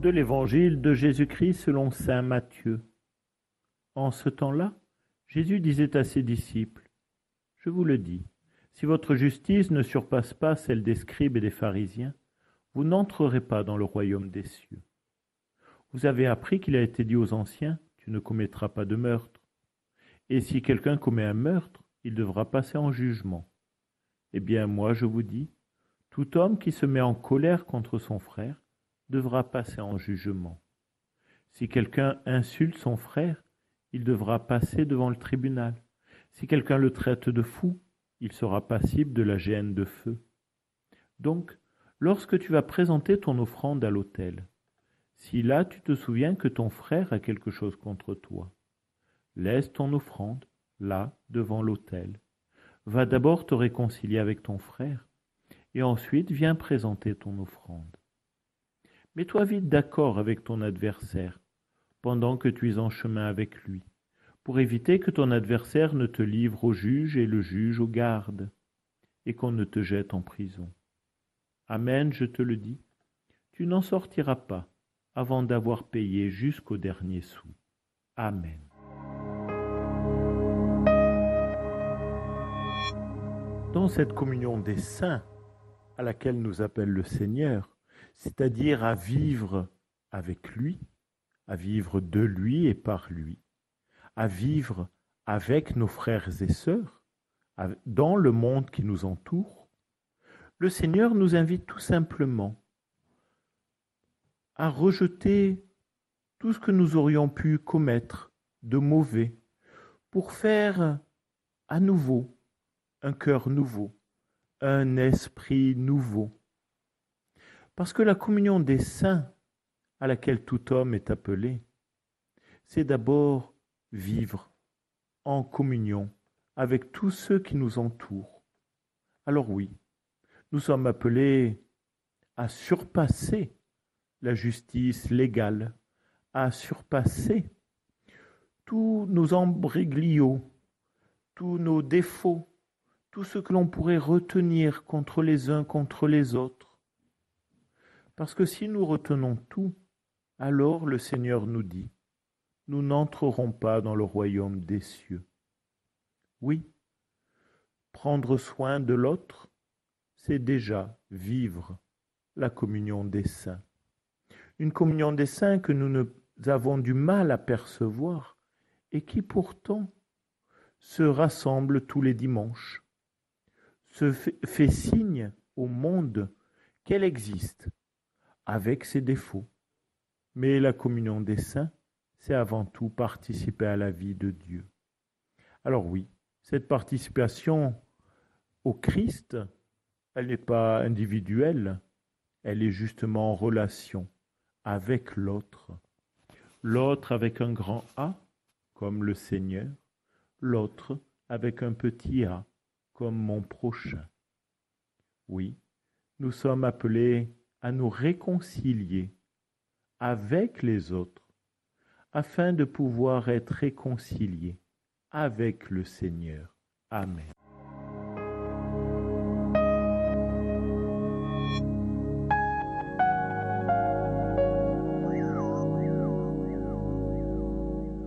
de l'Évangile de Jésus-Christ selon Saint Matthieu. En ce temps-là, Jésus disait à ses disciples, Je vous le dis, si votre justice ne surpasse pas celle des scribes et des pharisiens, vous n'entrerez pas dans le royaume des cieux. Vous avez appris qu'il a été dit aux anciens, Tu ne commettras pas de meurtre. Et si quelqu'un commet un meurtre, il devra passer en jugement. Eh bien, moi je vous dis, tout homme qui se met en colère contre son frère devra passer en jugement. Si quelqu'un insulte son frère, il devra passer devant le tribunal. Si quelqu'un le traite de fou, il sera passible de la géhenne de feu. Donc, lorsque tu vas présenter ton offrande à l'autel, si là tu te souviens que ton frère a quelque chose contre toi, laisse ton offrande là devant l'autel. Va d'abord te réconcilier avec ton frère, et ensuite viens présenter ton offrande. Mets-toi vite d'accord avec ton adversaire pendant que tu es en chemin avec lui, pour éviter que ton adversaire ne te livre au juge et le juge au garde, et qu'on ne te jette en prison. Amen, je te le dis, tu n'en sortiras pas avant d'avoir payé jusqu'au dernier sou. Amen. Dans cette communion des saints à laquelle nous appelle le Seigneur, c'est-à-dire à vivre avec lui, à vivre de lui et par lui, à vivre avec nos frères et sœurs, dans le monde qui nous entoure, le Seigneur nous invite tout simplement à rejeter tout ce que nous aurions pu commettre de mauvais pour faire à nouveau un cœur nouveau, un esprit nouveau, parce que la communion des saints à laquelle tout homme est appelé, c'est d'abord vivre en communion avec tous ceux qui nous entourent. Alors oui, nous sommes appelés à surpasser la justice légale, à surpasser tous nos embréglios, tous nos défauts, tout ce que l'on pourrait retenir contre les uns contre les autres parce que si nous retenons tout, alors le Seigneur nous dit, nous n'entrerons pas dans le royaume des cieux. Oui, prendre soin de l'autre, c'est déjà vivre la communion des saints. Une communion des saints que nous, avons du mal à percevoir et qui pourtant se rassemble tous les dimanches, se fait signe au monde qu'elle existe avec ses défauts. Mais la communion des saints, c'est avant tout participer à la vie de Dieu. Alors oui, cette participation au Christ, elle n'est pas individuelle, elle est justement en relation avec l'autre. L'autre avec un grand A, comme le Seigneur, l'autre avec un petit a, comme mon prochain. Oui, nous sommes appelés à nous réconcilier avec les autres afin de pouvoir être réconciliés avec le Seigneur. Amen.